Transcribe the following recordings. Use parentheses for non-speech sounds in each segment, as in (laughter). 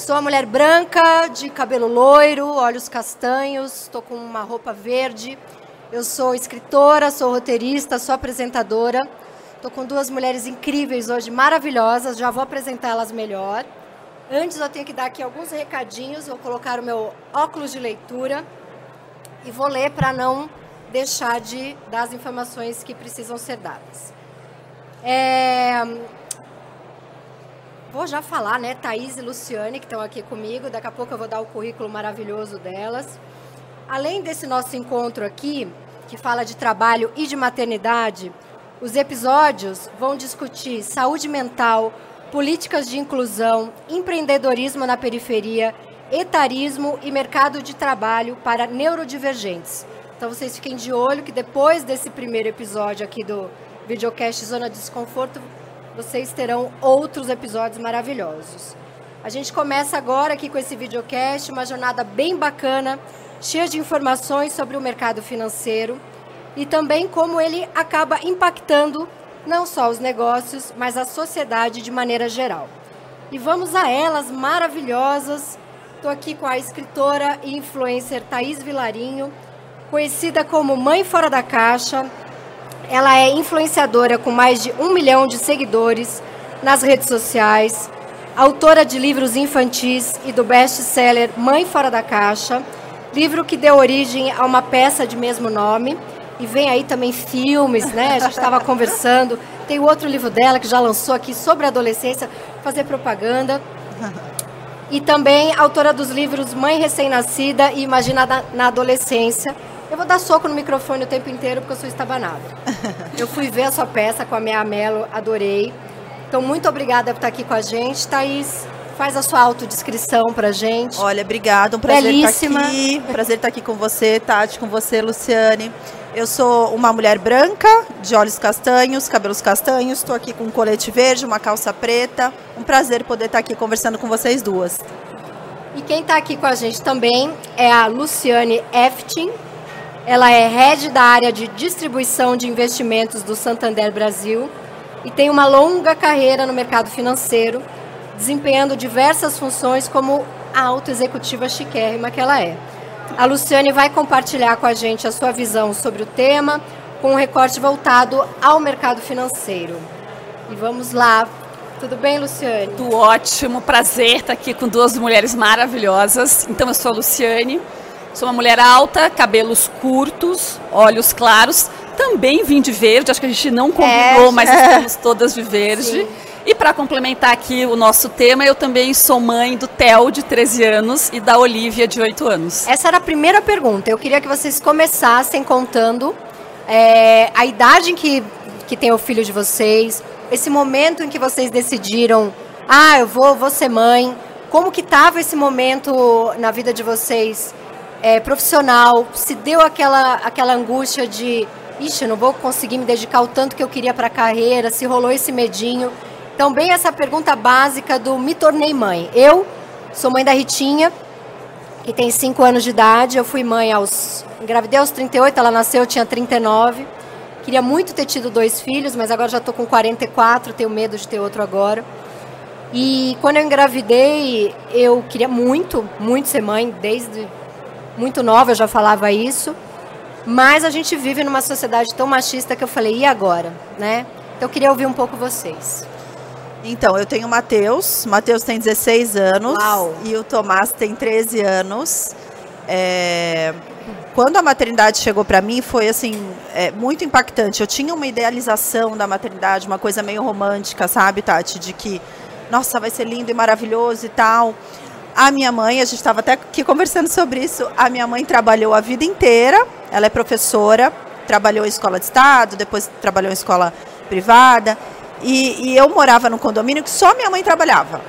Sou uma mulher branca, de cabelo loiro, olhos castanhos, estou com uma roupa verde. Eu sou escritora, sou roteirista, sou apresentadora. Estou com duas mulheres incríveis hoje, maravilhosas. Já vou apresentá-las melhor. Antes eu tenho que dar aqui alguns recadinhos. Vou colocar o meu óculos de leitura e vou ler para não deixar de dar as informações que precisam ser dadas. É, Vou já falar, né? Thaís e Luciane, que estão aqui comigo. Daqui a pouco eu vou dar o currículo maravilhoso delas. Além desse nosso encontro aqui, que fala de trabalho e de maternidade, os episódios vão discutir saúde mental, políticas de inclusão, empreendedorismo na periferia, etarismo e mercado de trabalho para neurodivergentes. Então vocês fiquem de olho que depois desse primeiro episódio aqui do videocast Zona de Desconforto, vocês terão outros episódios maravilhosos. A gente começa agora aqui com esse videocast, uma jornada bem bacana, cheia de informações sobre o mercado financeiro e também como ele acaba impactando não só os negócios, mas a sociedade de maneira geral. E vamos a elas maravilhosas. Estou aqui com a escritora e influencer Thaís Vilarinho, conhecida como Mãe Fora da Caixa, ela é influenciadora com mais de um milhão de seguidores nas redes sociais, autora de livros infantis e do best-seller Mãe Fora da Caixa, livro que deu origem a uma peça de mesmo nome. E vem aí também filmes, né? A gente estava (laughs) conversando. Tem o outro livro dela que já lançou aqui sobre a adolescência, fazer propaganda. (laughs) E também autora dos livros Mãe Recém-Nascida e Imagina na Adolescência, eu vou dar soco no microfone o tempo inteiro porque eu sou estabanada. Eu fui ver a sua peça com a minha Melo, adorei. Então, muito obrigada por estar aqui com a gente. Thaís, faz a sua autodescrição pra gente. Olha, obrigada, um prazer Belíssima. estar aqui. Prazer estar aqui com você, Tati, com você, Luciane. Eu sou uma mulher branca, de olhos castanhos, cabelos castanhos. Estou aqui com um colete verde, uma calça preta. Um prazer poder estar aqui conversando com vocês duas. E quem está aqui com a gente também é a Luciane Eftin, ela é head da área de distribuição de investimentos do Santander Brasil e tem uma longa carreira no mercado financeiro, desempenhando diversas funções como a auto-executiva chiquérrima que ela é. A Luciane vai compartilhar com a gente a sua visão sobre o tema, com um recorte voltado ao mercado financeiro. E vamos lá. Tudo bem, Luciane? Tudo ótimo, prazer estar aqui com duas mulheres maravilhosas. Então, eu sou a Luciane, Sou uma mulher alta, cabelos curtos, olhos claros. Também vim de verde, acho que a gente não combinou, é, mas estamos (laughs) todas de verde. Sim. E para complementar aqui o nosso tema, eu também sou mãe do Theo, de 13 anos, e da Olivia, de 8 anos. Essa era a primeira pergunta. Eu queria que vocês começassem contando é, a idade em que, que tem o filho de vocês, esse momento em que vocês decidiram, ah, eu vou, vou ser mãe. Como que estava esse momento na vida de vocês? É, profissional, se deu aquela, aquela angústia de, ixi, não vou conseguir me dedicar o tanto que eu queria para a carreira, se rolou esse medinho. Então, bem essa pergunta básica do me tornei mãe. Eu sou mãe da Ritinha, que tem 5 anos de idade. Eu fui mãe aos. Engravidei aos 38, ela nasceu, eu tinha 39. Queria muito ter tido dois filhos, mas agora já estou com 44, tenho medo de ter outro agora. E quando eu engravidei, eu queria muito, muito ser mãe, desde muito nova eu já falava isso. Mas a gente vive numa sociedade tão machista que eu falei, e agora? Né? Então eu queria ouvir um pouco vocês. Então, eu tenho o Matheus. Matheus tem 16 anos. Uau. E o Tomás tem 13 anos. É... Quando a maternidade chegou para mim, foi assim, é, muito impactante. Eu tinha uma idealização da maternidade, uma coisa meio romântica, sabe, Tati? De que, nossa, vai ser lindo e maravilhoso e tal. A minha mãe, a gente estava até aqui conversando sobre isso. A minha mãe trabalhou a vida inteira, ela é professora, trabalhou em escola de estado, depois trabalhou em escola privada. E, e eu morava num condomínio que só minha mãe trabalhava.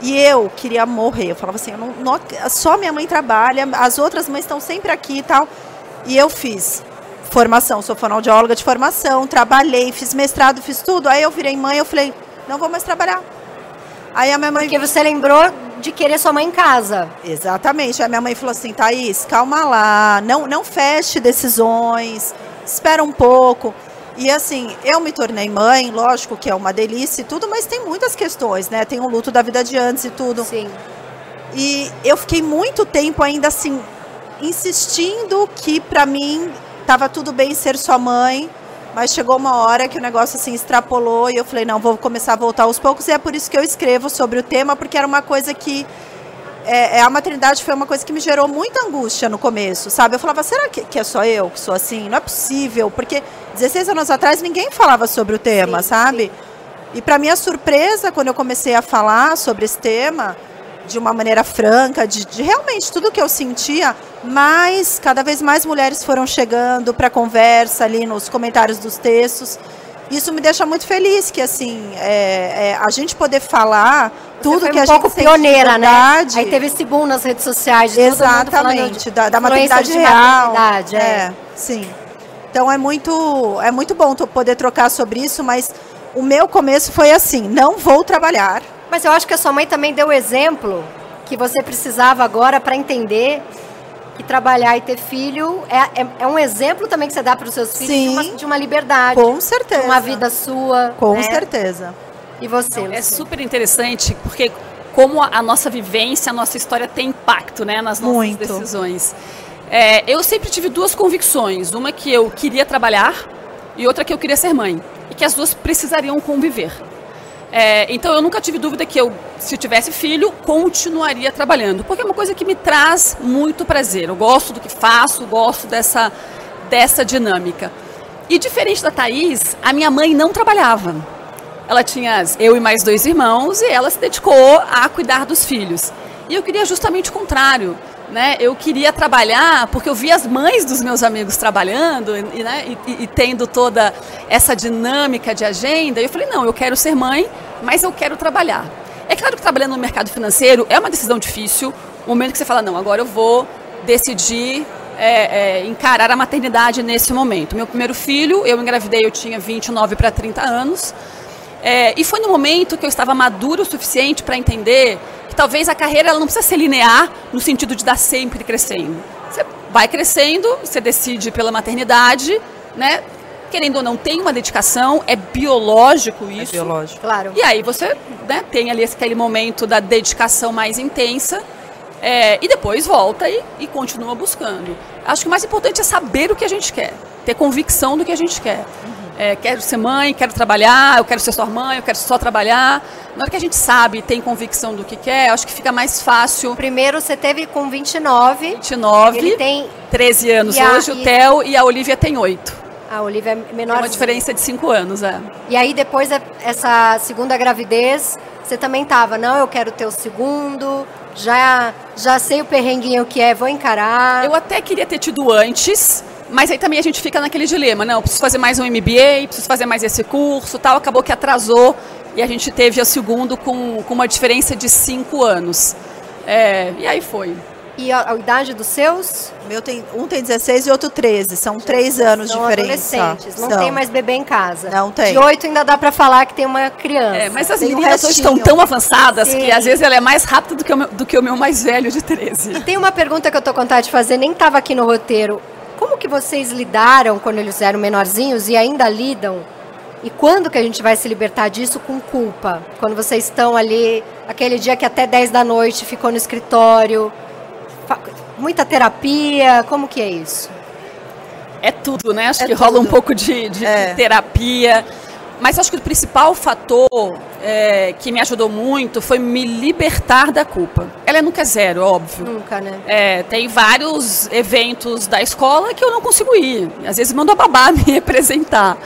E eu queria morrer. Eu falava assim, eu não, não, só minha mãe trabalha, as outras mães estão sempre aqui e tal. E eu fiz formação, sou fonoaudióloga de formação, trabalhei, fiz mestrado, fiz tudo. Aí eu virei mãe, eu falei, não vou mais trabalhar. Aí a minha mãe. Porque você lembrou de querer sua mãe em casa. Exatamente. A minha mãe falou assim, Thaís, calma lá, não, não feche decisões, espera um pouco. E assim, eu me tornei mãe, lógico que é uma delícia e tudo, mas tem muitas questões, né? Tem o luto da vida de antes e tudo. Sim. E eu fiquei muito tempo ainda assim, insistindo que para mim tava tudo bem ser sua mãe, mas chegou uma hora que o negócio assim extrapolou e eu falei, não, vou começar a voltar aos poucos. E é por isso que eu escrevo sobre o tema, porque era uma coisa que é, é, a maternidade foi uma coisa que me gerou muita angústia no começo, sabe? Eu falava, será que, que é só eu que sou assim? Não é possível, porque 16 anos atrás ninguém falava sobre o tema, sim, sabe? Sim. E para minha surpresa, quando eu comecei a falar sobre esse tema, de uma maneira franca, de, de realmente tudo que eu sentia, mais, cada vez mais mulheres foram chegando para conversa ali nos comentários dos textos. Isso me deixa muito feliz, que assim, é, é, a gente poder falar tudo que um a pouco gente pioneira, né? Aí teve esse boom nas redes sociais. Exatamente, da, da maternidade real. Maternidade, é. é, sim. Então é muito, é muito bom poder trocar sobre isso, mas o meu começo foi assim, não vou trabalhar. Mas eu acho que a sua mãe também deu exemplo que você precisava agora para entender que trabalhar e ter filho é, é, é, um exemplo também que você dá para os seus filhos Sim, de, uma, de, uma, liberdade. Com certeza. De uma vida sua. Com né? certeza. E você? É super interessante, porque como a nossa vivência, a nossa história tem impacto né, nas nossas Muito. decisões. É, eu sempre tive duas convicções. Uma que eu queria trabalhar e outra que eu queria ser mãe. E que as duas precisariam conviver. É, então eu nunca tive dúvida que eu, se tivesse filho, continuaria trabalhando, porque é uma coisa que me traz muito prazer. Eu gosto do que faço, gosto dessa, dessa dinâmica. E diferente da Thaís, a minha mãe não trabalhava. Ela tinha eu e mais dois irmãos e ela se dedicou a cuidar dos filhos. E eu queria justamente o contrário. Né? Eu queria trabalhar porque eu via as mães dos meus amigos trabalhando e, né, e, e, tendo toda essa dinâmica de agenda. E eu falei, não, eu quero ser mãe, mas eu quero trabalhar. É claro que trabalhando no mercado financeiro é uma decisão difícil. O momento que você fala, não, agora eu vou decidir é, é, encarar a maternidade nesse momento. Meu primeiro filho, eu engravidei, eu tinha 29 para 30 anos. É, e foi no momento que eu estava maduro o suficiente para entender que talvez a carreira ela não precisa ser linear no sentido de dar sempre crescendo. Você vai crescendo, você decide pela maternidade, né? Querendo ou não, tem uma dedicação, é biológico é isso. É biológico. Claro. E aí você né, tem ali aquele momento da dedicação mais intensa é, e depois volta e, e continua buscando. Acho que o mais importante é saber o que a gente quer, ter convicção do que a gente quer. É, quero ser mãe, quero trabalhar, eu quero ser sua mãe, eu quero só trabalhar. Na hora que a gente sabe, tem convicção do que quer, acho que fica mais fácil. Primeiro você teve com 29. 29. Ele tem 13 anos a, hoje, e... o Theo e a Olivia tem 8. A Olivia é menor. É uma diferença de 5 anos, é. E aí depois essa segunda gravidez, você também tava, não, eu quero ter o segundo, já já sei o perrenguinho que é, vou encarar. Eu até queria ter tido antes, mas aí também a gente fica naquele dilema, não, preciso fazer mais um MBA, preciso fazer mais esse curso, tal, acabou que atrasou e a gente teve o segundo com, com uma diferença de cinco anos. É, e aí foi. E a, a, idade dos seus? Meu tem, um tem 16 e outro 13. São três anos de diferença. adolescentes. Não São. tem mais bebê em casa. Não tem. De 8 ainda dá para falar que tem uma criança. É, mas as tem meninas um hoje estão tão avançadas Sim. que às vezes ela é mais rápida do que, o, do que o meu mais velho de 13. E tem uma pergunta que eu tô com vontade de fazer, nem estava aqui no roteiro. Como que vocês lidaram quando eles eram menorzinhos e ainda lidam? E quando que a gente vai se libertar disso com culpa? Quando vocês estão ali, aquele dia que até 10 da noite ficou no escritório, muita terapia, como que é isso? É tudo, né? Acho é que tudo. rola um pouco de, de é. terapia. Mas acho que o principal fator é, que me ajudou muito foi me libertar da culpa. Ela nunca é zero, óbvio. Nunca, né? É, tem vários eventos da escola que eu não consigo ir. Às vezes mando a babá (laughs) me representar.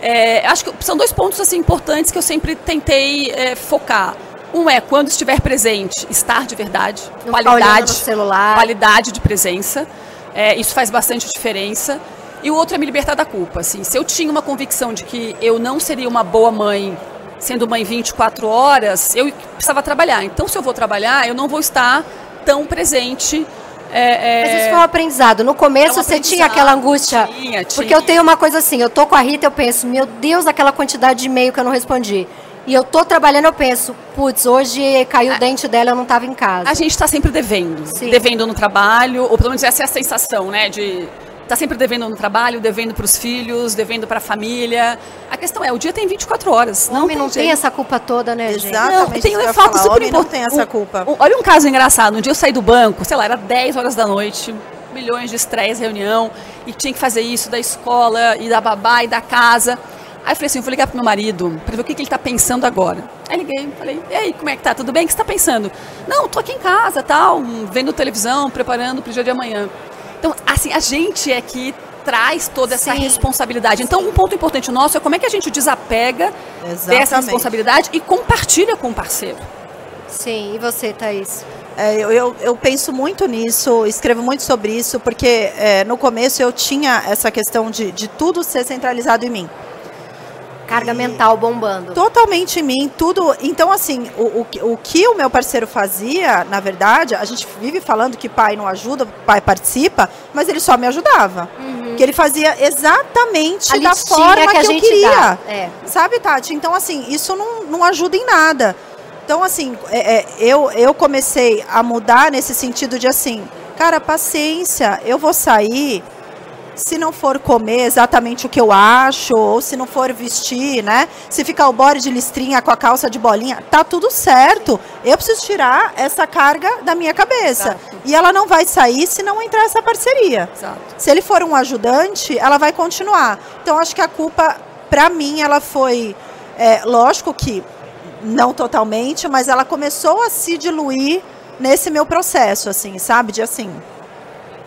É, acho que são dois pontos assim, importantes que eu sempre tentei é, focar. Um é quando estiver presente, estar de verdade, não qualidade, celular. qualidade de presença. É, isso faz bastante diferença. E o outro é me libertar da culpa. Assim, se eu tinha uma convicção de que eu não seria uma boa mãe sendo mãe 24 horas, eu precisava trabalhar. Então, se eu vou trabalhar, eu não vou estar tão presente. É, é... Mas isso foi um aprendizado. No começo é um você tinha aquela angústia. Tinha, tinha. Porque eu tenho uma coisa assim, eu tô com a Rita, eu penso, meu Deus, aquela quantidade de e-mail que eu não respondi. E eu tô trabalhando, eu penso, putz, hoje caiu o dente dela, eu não estava em casa. A gente está sempre devendo. Sim. Devendo no trabalho, ou pelo menos essa é a sensação, né? De Tá sempre devendo no trabalho, devendo para os filhos, devendo para a família. A questão é, o dia tem 24 horas. Não, homem não tem, tem essa culpa toda, né, gente? Exatamente. Não, tem um fato super importante. não tem essa culpa. Um, um, olha um caso engraçado. Um dia eu saí do banco, sei lá, era 10 horas da noite, milhões de estresse, reunião, e tinha que fazer isso da escola, e da babá, e da casa. Aí eu falei assim, eu vou ligar pro meu marido para ver o que, que ele está pensando agora. Aí liguei, falei, e aí, como é que tá? Tudo bem? O que você está pensando? Não, tô aqui em casa, tal, vendo televisão, preparando para o dia de amanhã. Então, assim, a gente é que traz toda essa Sim. responsabilidade. Então, um ponto importante nosso é como é que a gente desapega Exatamente. dessa responsabilidade e compartilha com o parceiro. Sim, e você, Thaís? É, eu, eu, eu, penso muito nisso, escrevo muito sobre isso, porque é, no começo eu tinha essa questão de, de tudo ser centralizado em mim. Carga mental bombando. Totalmente em mim, tudo. Então, assim, o, o, o que o meu parceiro fazia, na verdade, a gente vive falando que pai não ajuda, pai participa, mas ele só me ajudava. Uhum. Que ele fazia exatamente da forma que, que eu queria. É. Sabe, Tati? Então, assim, isso não, não ajuda em nada. Então, assim, é, é, eu, eu comecei a mudar nesse sentido de assim, cara, paciência, eu vou sair se não for comer exatamente o que eu acho, ou se não for vestir, né? Se ficar o body de listrinha com a calça de bolinha, tá tudo certo. Eu preciso tirar essa carga da minha cabeça. Exato. E ela não vai sair se não entrar essa parceria. Exato. Se ele for um ajudante, ela vai continuar. Então, acho que a culpa, para mim, ela foi. É, lógico que não totalmente, mas ela começou a se diluir nesse meu processo, assim, sabe? De assim,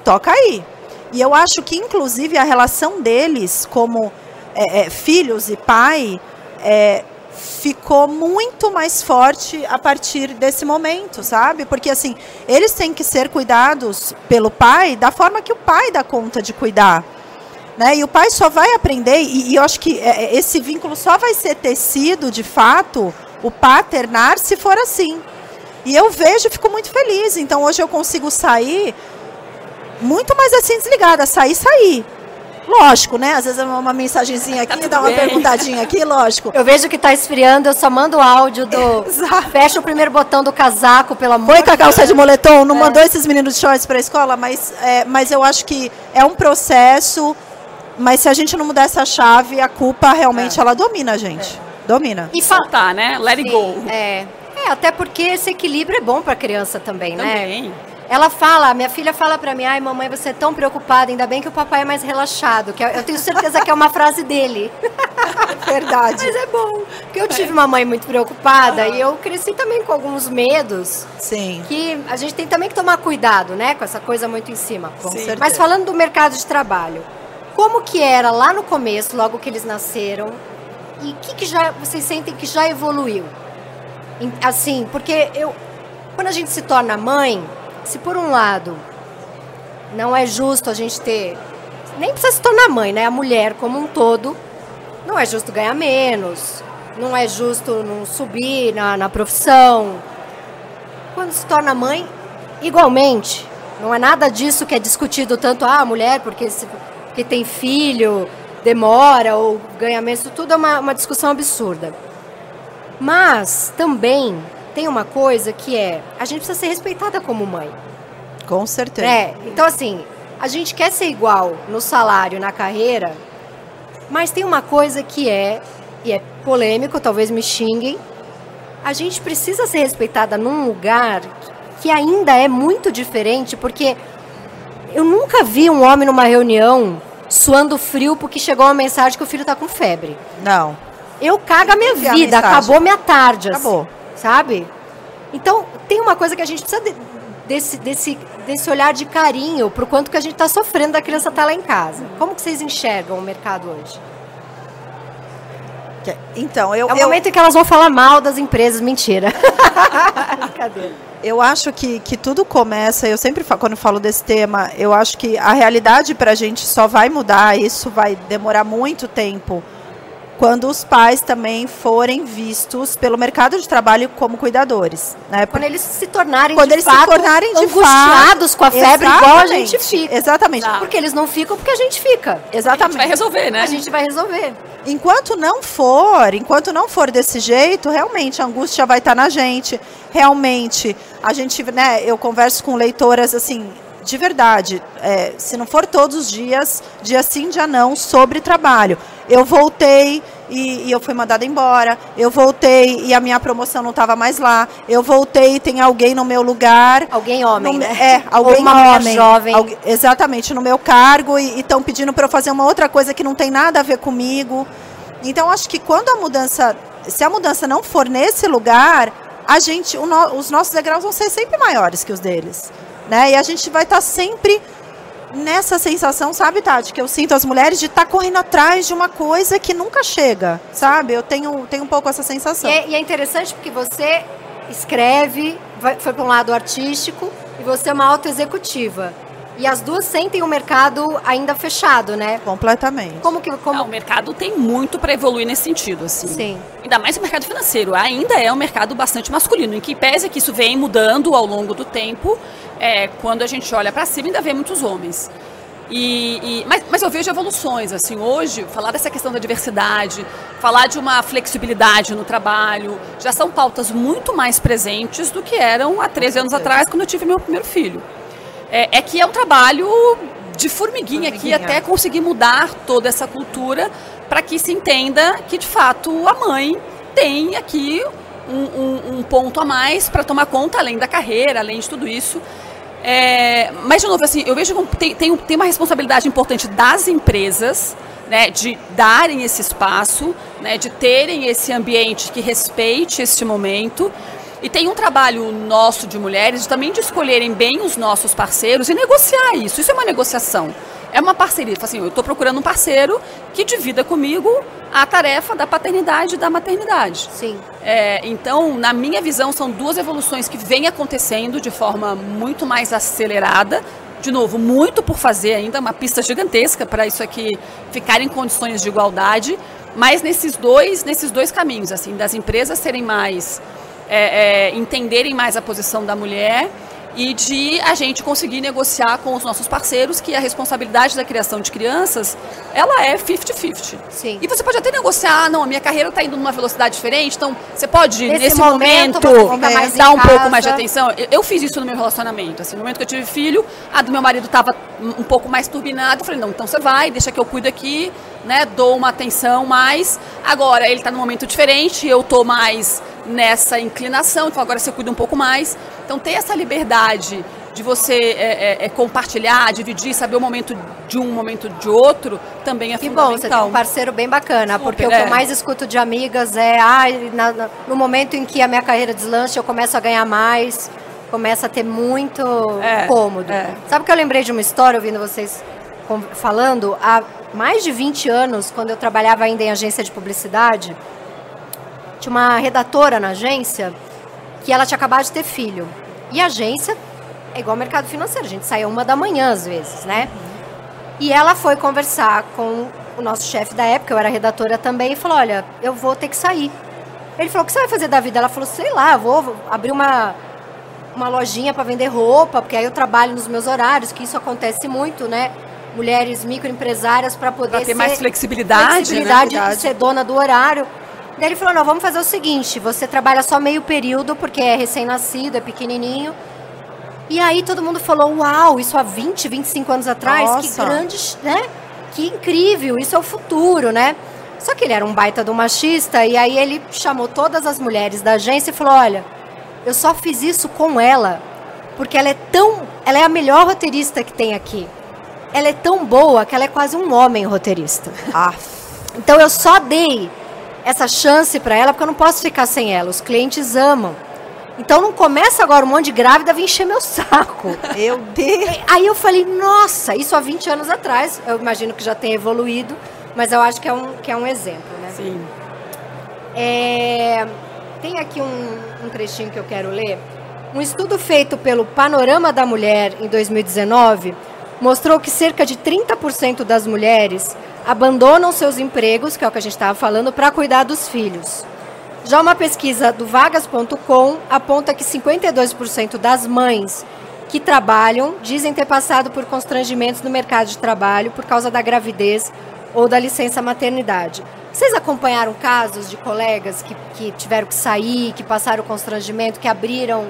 toca aí e eu acho que, inclusive, a relação deles como é, é, filhos e pai é, ficou muito mais forte a partir desse momento, sabe? Porque, assim, eles têm que ser cuidados pelo pai da forma que o pai dá conta de cuidar. Né? E o pai só vai aprender, e, e eu acho que é, é, esse vínculo só vai ser tecido, de fato, o paternar, se for assim. E eu vejo e fico muito feliz. Então, hoje eu consigo sair muito mais assim desligada, sair, sair. Lógico, né? Às vezes é uma mensagenzinha aqui, tá dá uma bem. perguntadinha aqui, (laughs) lógico. Eu vejo que tá esfriando, eu só mando o áudio do. Exato. Fecha o primeiro botão do casaco, pelo amor Foi com a calça de moletom, não é. mandou esses meninos de shorts para a escola, mas, é, mas eu acho que é um processo. Mas se a gente não mudar essa chave, a culpa realmente é. ela domina a gente. É. Domina. E faltar, né? Let Sim, it go. É. é, até porque esse equilíbrio é bom para a criança também, também, né? Também. Ela fala, minha filha fala para mim, ai mamãe, você é tão preocupada, ainda bem que o papai é mais relaxado, que eu tenho certeza que é uma frase dele. (laughs) Verdade. Mas é bom, porque eu tive uma mãe muito preocupada uhum. e eu cresci também com alguns medos. Sim. Que a gente tem também que tomar cuidado, né, com essa coisa muito em cima. Com Sim. certeza. Mas falando do mercado de trabalho, como que era lá no começo, logo que eles nasceram, e o que, que já vocês sentem que já evoluiu? Assim, porque eu, quando a gente se torna mãe, se por um lado não é justo a gente ter. Nem precisa se tornar mãe, né? A mulher como um todo. Não é justo ganhar menos. Não é justo não subir na, na profissão. Quando se torna mãe, igualmente. Não é nada disso que é discutido tanto, ah, a mulher, porque, se, porque tem filho, demora ou ganha menos. Tudo é uma, uma discussão absurda. Mas também tem uma coisa que é, a gente precisa ser respeitada como mãe. Com certeza. É, então assim, a gente quer ser igual no salário, na carreira, mas tem uma coisa que é, e é polêmico, talvez me xinguem, a gente precisa ser respeitada num lugar que ainda é muito diferente, porque eu nunca vi um homem numa reunião suando frio porque chegou uma mensagem que o filho está com febre. Não. Eu cago a minha vida, a acabou minha tarde. Assim. Acabou. Assim sabe? Então, tem uma coisa que a gente precisa de, desse, desse, desse olhar de carinho pro quanto que a gente está sofrendo da criança estar tá lá em casa. Como que vocês enxergam o mercado hoje? Então, eu. É o eu... momento em que elas vão falar mal das empresas, mentira. (laughs) Brincadeira. Eu acho que, que tudo começa, eu sempre falo, quando falo desse tema, eu acho que a realidade para a gente só vai mudar, isso vai demorar muito tempo quando os pais também forem vistos pelo mercado de trabalho como cuidadores. Né? Quando eles se tornarem quando de eles fato, se tornarem de angustiados fato, com a febre igual a gente fica. Exatamente. Porque eles não ficam porque a gente fica. Exatamente. A gente vai resolver, né? A gente vai resolver. Enquanto não for, enquanto não for desse jeito, realmente a angústia vai estar na gente. Realmente, a gente, né, eu converso com leitoras assim, de verdade, é, se não for todos os dias, dia sim, dia não, sobre trabalho. Eu voltei e, e eu fui mandada embora. Eu voltei e a minha promoção não estava mais lá. Eu voltei e tem alguém no meu lugar. Alguém homem, no, né? É, alguém Ou uma homem. jovem. Alguém, exatamente, no meu cargo e estão pedindo para eu fazer uma outra coisa que não tem nada a ver comigo. Então, acho que quando a mudança, se a mudança não for nesse lugar, a gente, no, os nossos degraus vão ser sempre maiores que os deles. Né? E a gente vai estar tá sempre nessa sensação, sabe, Tati, que eu sinto as mulheres de estar tá correndo atrás de uma coisa que nunca chega, sabe? Eu tenho, tenho um pouco essa sensação. E é, e é interessante porque você escreve, vai, foi para um lado artístico e você é uma auto-executiva. E as duas sentem o mercado ainda fechado, né? Completamente. Como que como... Não, o mercado tem muito para evoluir nesse sentido, assim. Sim. Ainda mais o mercado financeiro. Ainda é um mercado bastante masculino, em que pese que isso vem mudando ao longo do tempo. É, quando a gente olha para cima, ainda vê muitos homens. E, e, mas, mas eu vejo evoluções, assim, hoje, falar dessa questão da diversidade, falar de uma flexibilidade no trabalho, já são pautas muito mais presentes do que eram há 13 anos atrás, quando eu tive meu primeiro filho é, é que é um trabalho de formiguinha, formiguinha. aqui até conseguir mudar toda essa cultura para que se entenda que de fato a mãe tem aqui um, um, um ponto a mais para tomar conta, além da carreira, além de tudo isso. É, mas, de novo, assim, eu vejo que tem, tem, tem uma responsabilidade importante das empresas, né, de darem esse espaço, né, de terem esse ambiente que respeite este momento. E tem um trabalho nosso de mulheres também de escolherem bem os nossos parceiros e negociar isso. Isso é uma negociação. É uma parceria. Assim, eu estou procurando um parceiro que divida comigo a tarefa da paternidade e da maternidade. Sim. É, então, na minha visão, são duas evoluções que vêm acontecendo de forma muito mais acelerada. De novo, muito por fazer ainda, uma pista gigantesca para isso aqui ficar em condições de igualdade. Mas nesses dois, nesses dois caminhos, assim, das empresas serem mais é, é, entenderem mais a posição da mulher e de a gente conseguir negociar com os nossos parceiros que a responsabilidade da criação de crianças, ela é 50-50. Sim. E você pode até negociar, ah, não, a minha carreira está indo numa velocidade diferente, então você pode, nesse, nesse momento, momento dar um casa. pouco mais de atenção. Eu, eu, fiz isso no meu relacionamento, assim, no momento que eu tive filho, a do meu marido estava um pouco mais turbinada, eu falei, não, então você vai, deixa que eu cuido aqui, né, dou uma atenção mais. Agora, ele está num momento diferente, eu estou mais nessa inclinação, então agora você cuida um pouco mais. Então ter essa liberdade de você é, é, é, compartilhar, dividir, saber o momento de um, momento de outro, também é que fundamental. bom, você tem um parceiro bem bacana, Super, porque o que eu é. mais escuto de amigas é, ah, na, no momento em que a minha carreira deslancha, eu começo a ganhar mais, começa a ter muito é, cômodo. É. Sabe que eu lembrei de uma história, ouvindo vocês falando, há mais de 20 anos, quando eu trabalhava ainda em agência de publicidade, tinha uma redatora na agência que ela tinha acabado de ter filho. E a agência é igual ao mercado financeiro, a gente sai uma da manhã às vezes, né? E ela foi conversar com o nosso chefe da época, eu era redatora também, e falou: Olha, eu vou ter que sair. Ele falou: O que você vai fazer da vida? Ela falou: Sei lá, vou abrir uma, uma lojinha para vender roupa, porque aí eu trabalho nos meus horários, que isso acontece muito, né? Mulheres microempresárias para poder pra ter ser, mais flexibilidade, né? flexibilidade né? de ser dona do horário. Daí ele falou: não, vamos fazer o seguinte: você trabalha só meio período, porque é recém-nascido, é pequenininho. E aí todo mundo falou: uau, isso há 20, 25 anos atrás? Nossa. Que grande, né? Que incrível, isso é o futuro, né? Só que ele era um baita do machista, e aí ele chamou todas as mulheres da agência e falou: olha, eu só fiz isso com ela, porque ela é tão. Ela é a melhor roteirista que tem aqui. Ela é tão boa que ela é quase um homem roteirista. Ah. Então eu só dei essa chance para ela, porque eu não posso ficar sem ela. Os clientes amam. Então não começa agora um monte de grávida a vir encher meu saco. Meu Deus. Aí eu falei, nossa, isso há 20 anos atrás. Eu imagino que já tenha evoluído, mas eu acho que é um, que é um exemplo, né? Sim. É, tem aqui um, um trechinho que eu quero ler. Um estudo feito pelo Panorama da Mulher em 2019 mostrou que cerca de 30% das mulheres abandonam seus empregos, que é o que a gente estava falando, para cuidar dos filhos. Já uma pesquisa do vagas.com aponta que 52% das mães que trabalham dizem ter passado por constrangimentos no mercado de trabalho por causa da gravidez ou da licença maternidade. Vocês acompanharam casos de colegas que, que tiveram que sair, que passaram constrangimento, que abriram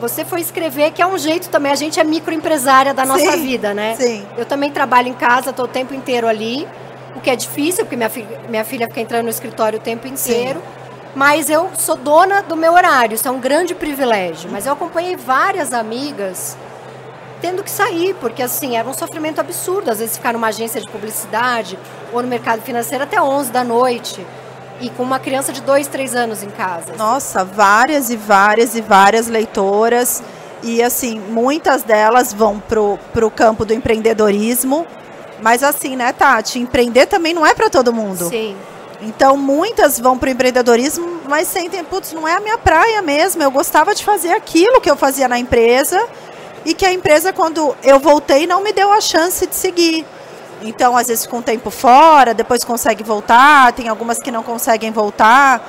você foi escrever, que é um jeito também. A gente é microempresária da nossa Sim, vida, né? sim. Eu também trabalho em casa, estou o tempo inteiro ali, o que é difícil, porque minha, fi minha filha fica entrando no escritório o tempo inteiro. Mas eu sou dona do meu horário, isso é um grande privilégio. Mas eu acompanhei várias amigas tendo que sair, porque assim, era um sofrimento absurdo. Às vezes ficar numa agência de publicidade ou no mercado financeiro até 11 da noite. E com uma criança de 2, 3 anos em casa. Nossa, várias e várias e várias leitoras. E assim, muitas delas vão pro, pro campo do empreendedorismo. Mas assim, né, Tati? Empreender também não é para todo mundo. Sim. Então, muitas vão para o empreendedorismo, mas sentem, putz, não é a minha praia mesmo. Eu gostava de fazer aquilo que eu fazia na empresa e que a empresa, quando eu voltei, não me deu a chance de seguir. Então, às vezes, com um tempo fora, depois consegue voltar, tem algumas que não conseguem voltar.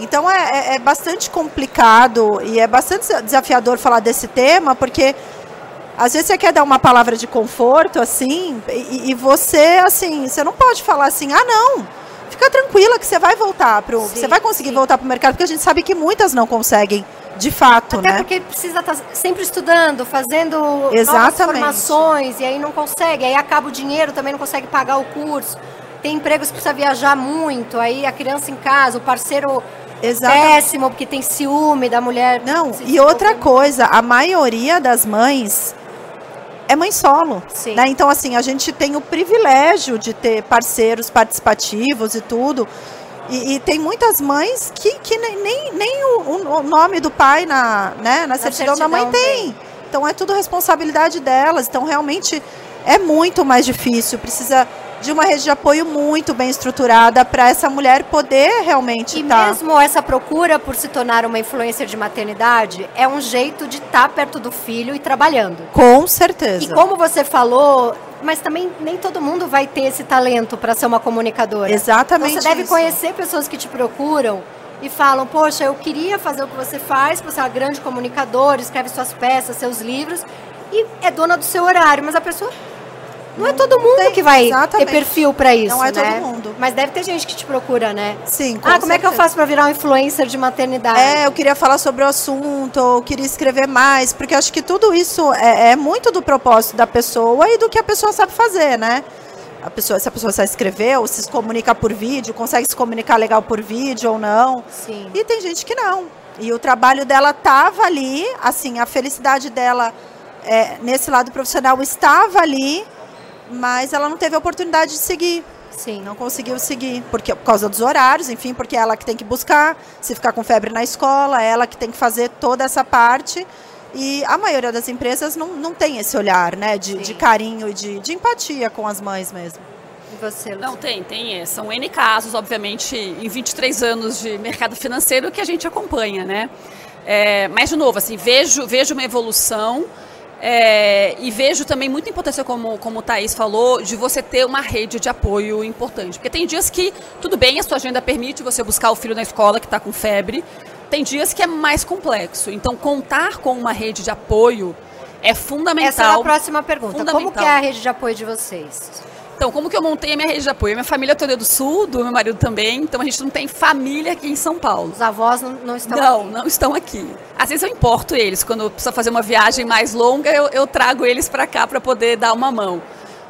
Então, é, é, é bastante complicado e é bastante desafiador falar desse tema, porque às vezes você quer dar uma palavra de conforto, assim, e, e você, assim, você não pode falar assim, ah, não fica tranquila que você vai voltar pro, Sim, você vai conseguir sim. voltar para o mercado, porque a gente sabe que muitas não conseguem, de fato, Até né? porque precisa estar sempre estudando, fazendo novas Exatamente. formações, e aí não consegue, aí acaba o dinheiro, também não consegue pagar o curso. Tem empregos que precisa viajar muito, aí a criança em casa, o parceiro Exatamente. péssimo, porque tem ciúme da mulher. Não, e outra coisa, a maioria das mães é mãe solo. Sim. Né? Então, assim, a gente tem o privilégio de ter parceiros participativos e tudo. E, e tem muitas mães que, que nem, nem, nem o, o nome do pai na, né, na, certidão, da mãe certidão tem. Então é tudo responsabilidade delas. Então realmente é muito mais difícil. Precisa de uma rede de apoio muito bem estruturada para essa mulher poder realmente E estar. mesmo essa procura por se tornar uma influencer de maternidade é um jeito de estar perto do filho e trabalhando. Com certeza. E como você falou, mas também nem todo mundo vai ter esse talento para ser uma comunicadora. Exatamente Então você deve isso. conhecer pessoas que te procuram e falam: Poxa, eu queria fazer o que você faz, você é uma grande comunicadora, escreve suas peças, seus livros, e é dona do seu horário, mas a pessoa. Não é todo mundo tem, que vai ter exatamente. perfil para isso. Não é todo né? mundo. Mas deve ter gente que te procura, né? Sim, com ah, como é que eu certeza. faço para virar um influencer de maternidade? É, eu queria falar sobre o assunto, eu queria escrever mais, porque acho que tudo isso é, é muito do propósito da pessoa e do que a pessoa sabe fazer, né? A pessoa, se a pessoa sabe escrever ou se se comunica por vídeo, consegue se comunicar legal por vídeo ou não. Sim. E tem gente que não. E o trabalho dela estava ali, assim, a felicidade dela é, nesse lado profissional estava ali, mas ela não teve a oportunidade de seguir. Sim. Não conseguiu seguir, porque por causa dos horários, enfim, porque é ela que tem que buscar, se ficar com febre na escola, é ela que tem que fazer toda essa parte. E a maioria das empresas não, não tem esse olhar, né, de, de carinho e de, de empatia com as mães mesmo. E você? Não, tem, tem. é, São N casos, obviamente, em 23 anos de mercado financeiro que a gente acompanha, né? É, mas, de novo, assim, vejo, vejo uma evolução é, e vejo também muita importância, como, como o Thaís falou, de você ter uma rede de apoio importante. Porque tem dias que, tudo bem, a sua agenda permite você buscar o filho na escola que está com febre, tem dias que é mais complexo. Então, contar com uma rede de apoio é fundamental. Essa é a próxima pergunta. Como que é a rede de apoio de vocês? Então, como que eu montei a minha rede de apoio? Minha família é toda do Sul, do meu marido também, então a gente não tem família aqui em São Paulo. Os avós não, não estão não, aqui. não estão aqui. Às vezes eu importo eles, quando eu preciso fazer uma viagem mais longa, eu, eu trago eles para cá para poder dar uma mão.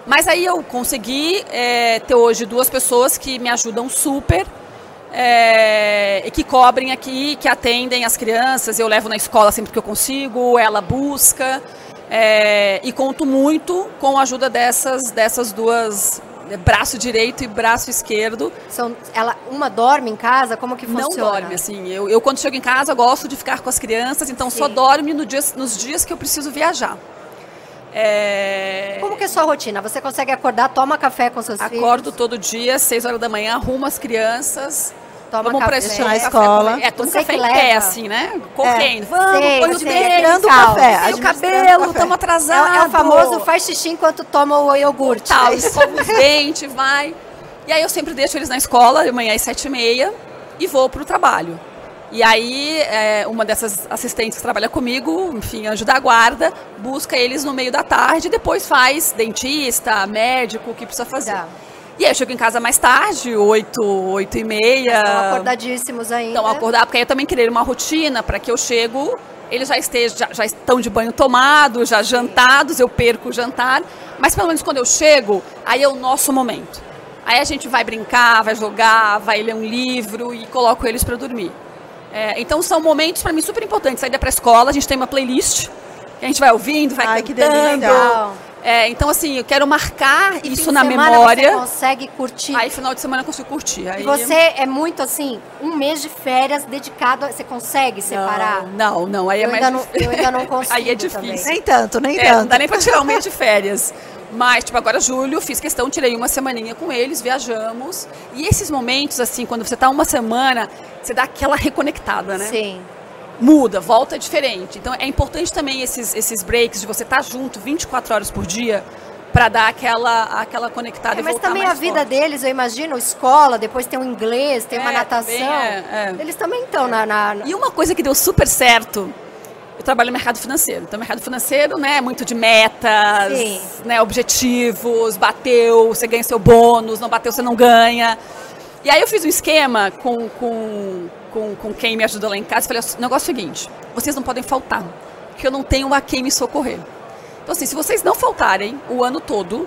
Mas aí eu consegui é, ter hoje duas pessoas que me ajudam super, é, e que cobrem aqui, que atendem as crianças, eu levo na escola sempre que eu consigo, ela busca. É, e conto muito com a ajuda dessas, dessas duas, é, braço direito e braço esquerdo. São, ela, uma dorme em casa? Como que Não funciona? dorme, assim. Eu, eu, quando chego em casa, gosto de ficar com as crianças, então só Sim. dorme no dia, nos dias que eu preciso viajar. É, Como que é a sua rotina? Você consegue acordar, toma café com seus filhos? Acordo todo dia, 6 horas da manhã, arrumo as crianças. Toma vamos café. escola. Na escola. É, Você café que em pé, assim, né? Correndo. Vamos, Sei, põe os sei, dedos, Administrando o café. o cabelo, estamos É, atrasados. é o famoso faz xixi enquanto toma o iogurte. Tal, É isso. escova os dentes, vai. E aí eu sempre deixo eles na escola, de manhã às sete e meia, e vou pro trabalho. E aí, é, uma dessas assistentes que trabalha comigo, enfim, anjo da guarda, busca eles no meio da tarde e depois faz dentista, médico, o que precisa fazer. Tá. E aí eu chego em casa mais tarde, oito, oito e meia. Estão acordadíssimos ainda. Então, acordar, porque aí eu também criei uma rotina para que eu chego eles já, estejam, já, já estão de banho tomado, já jantados, eu perco o jantar, mas pelo menos quando eu chego, aí é o nosso momento. Aí a gente vai brincar, vai jogar, vai ler um livro e coloco eles para dormir. É, então são momentos para mim super importantes. Saída para a escola, a gente tem uma playlist que a gente vai ouvindo, vai Ai, que cantando. legal. É, então assim, eu quero marcar E isso fim na de semana memória. Você consegue curtir. Aí final de semana eu consigo curtir. Aí E você é muito assim, um mês de férias dedicado. A... Você consegue separar? Não, não, aí é Eu mais ainda não- difícil. eu ainda não consigo (laughs) Aí é também. difícil. Nem tanto, nem É, não tanto. dá nem pra tirar um mês de férias. Mas, tipo, agora julho, fiz questão, tirei uma semaninha com eles, viajamos. E esses momentos, assim, quando você tá uma semana, você dá aquela reconectada, né? Sim. Muda, volta diferente. Então é importante também esses, esses breaks de você estar junto 24 horas por dia para dar aquela, aquela conectada É, mas também a vida forte. deles, eu imagino, escola, depois tem o inglês, tem uma É, natação. também é, é. Eles também estão na, na- na- E uma coisa que deu super certo, eu trabalho no mercado financeiro. Então, mercado financeiro, né, é muito de metas, Sim. né, objetivos, bateu, você ganha seu bônus, não bateu, você não ganha. E aí eu fiz um esquema com, com, com, com quem me ajudou lá em casa. Falei, o negócio é o seguinte, vocês não podem faltar, porque eu não tenho a quem me socorrer. Então, assim, se vocês não faltarem o ano todo,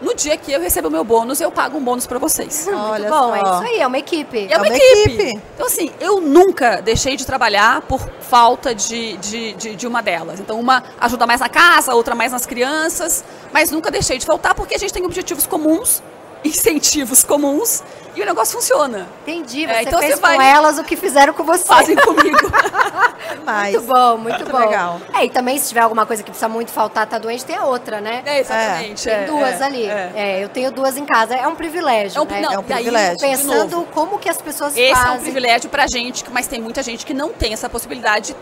no dia que eu recebo o meu bônus, eu pago um bônus para vocês. Olha Bom, é só. isso aí, é uma equipe. É uma, uma equipe. equipe. Então, assim, eu nunca deixei de trabalhar por falta de, de, de, de uma delas. Então, uma ajuda mais na casa, outra mais nas crianças, mas nunca deixei de faltar porque a gente tem objetivos comuns, incentivos comuns, e o negócio funciona. Entendi, É, você então fez você vai- com elas o que fizeram com você. Fazem comigo. (laughs) Mas, Muito bom, muito, Muito bom. legal. É, e também se tiver alguma coisa que precisa muito faltar, tá doente, tem a outra, né? É, exatamente. Tem é, duas é, ali. é. É, eu tenho duas em casa. É um privilégio, É um, né? não, É um aí, privilégio. de Pensando novo, como que as pessoas Esse fazem. é um privilégio pra gente, mas tem muita gente que não tem essa possibilidade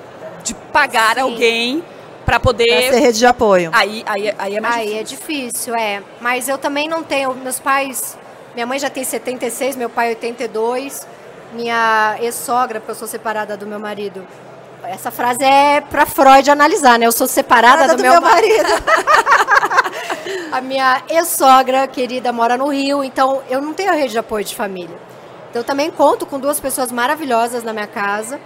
de pagar Sim. alguém para pra poder. ser rede de apoio. Aí, aí, aí é mais Aí é difícil, é. Mas eu também não tenho. Meus pais. Minha mãe já tem 76, meu pai 82. Minha ex-sogra, porque eu sou separada do meu marido. Essa frase é pra Freud analisar, né? Eu sou separada Nada do, meu, marido. marido. (laughs) A minha ex-sogra querida mora no Rio, então eu não tenho rede de apoio de família. Então eu também conto com duas pessoas maravilhosas na minha casa.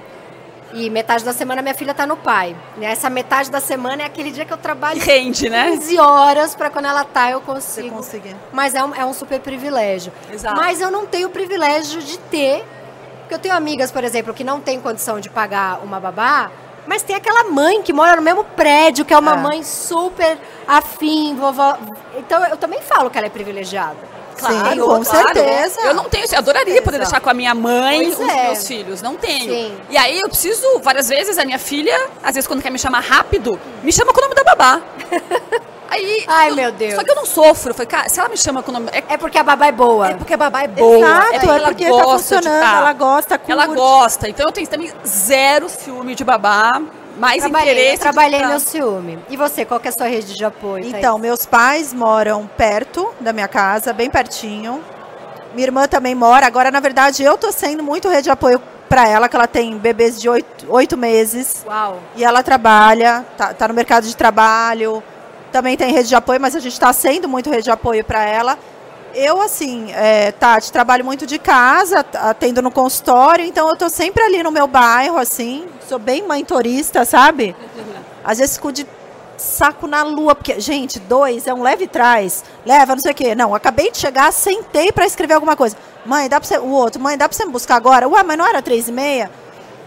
E metade da semana minha filha tá no pai. né? Essa metade da semana é aquele dia que eu trabalho Rende, né? 15 horas para quando ela tá eu Você consigo. conseguir. Mas é um, é um super privilégio. Exato. Mas eu não tenho o privilégio de ter. Porque eu tenho amigas, por exemplo, que não têm condição de pagar uma babá, mas tem aquela mãe que mora no mesmo prédio, que é uma É. mãe super afim, vovó. Então eu também falo que ela é privilegiada. Sim, com certeza. Eu não tenho, eu adoraria poder deixar com a minha mãe Pois os é. meus filhos. Não tenho. Sim. E aí eu preciso, várias vezes, a minha filha, às vezes quando quer me chamar rápido, me chama com o nome da babá. (laughs) Aí, Ai, eu- meu Deus. Só que eu não sofro. Falei, cara, se ela me chama com o nome. É, É porque a babá é boa. é porque a babá é boa. Exato, é ela porque tá gosta de funcionando, tá. ela gosta, curte. Ela gosta. Então eu tenho também zero ciúme de babá. Mais trabalhei, interesse. eu trabalhei meu ciúme. E você, qual que é a sua rede de apoio? Thaís? Então, meus pais moram perto da minha casa, bem pertinho. Minha irmã também mora. Agora, na verdade, eu tô sendo muito rede de apoio para ela, que ela tem bebês de oito, oito meses. Uau. E ela trabalha, tá, tá no mercado de trabalho. Também tem rede de apoio, mas a gente está sendo muito rede de apoio para ela. Eu, assim, é, Tati, trabalho muito de casa, atendo no consultório, então eu tô sempre ali no meu bairro, assim. Sou bem mãe turista, sabe? Às vezes fico de saco na lua, porque, gente, dois é um leve trás, leva, não sei o quê. Não, acabei de chegar, sentei para escrever alguma coisa. Mãe, dá pra você. O outro, mãe, dá pra você me buscar agora? Ué, mas não era três e meia?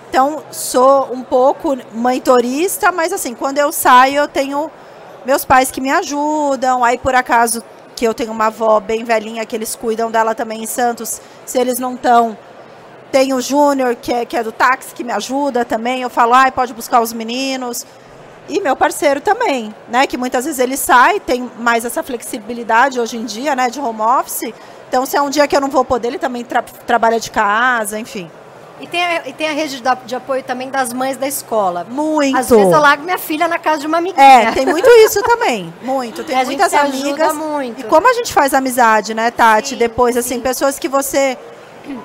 Então, sou um pouco mãe turista, mas assim, quando eu saio, eu tenho meus pais que me ajudam. Aí, por acaso, que eu tenho uma avó bem velhinha, que eles cuidam dela também em Santos, se eles não estão. Tem o Júnior, que é, que é do táxi, que me ajuda também. Eu falo, ai, pode buscar os meninos. E meu parceiro também, né? Que muitas vezes ele sai, tem mais essa flexibilidade hoje em dia, né? De home office. Então, se é um dia que eu não vou poder, ele também tra- trabalha de casa, enfim. E tem, a, e tem a rede de, apoio também das mães da escola. Muito. Às vezes eu largo minha filha na casa de uma amiguinha. É, tem muito isso também. Muito. Tem a gente muitas se ajuda amigas. muito. E como a gente faz amizade, né, Tati? Sim, Depois, assim, sim. pessoas que você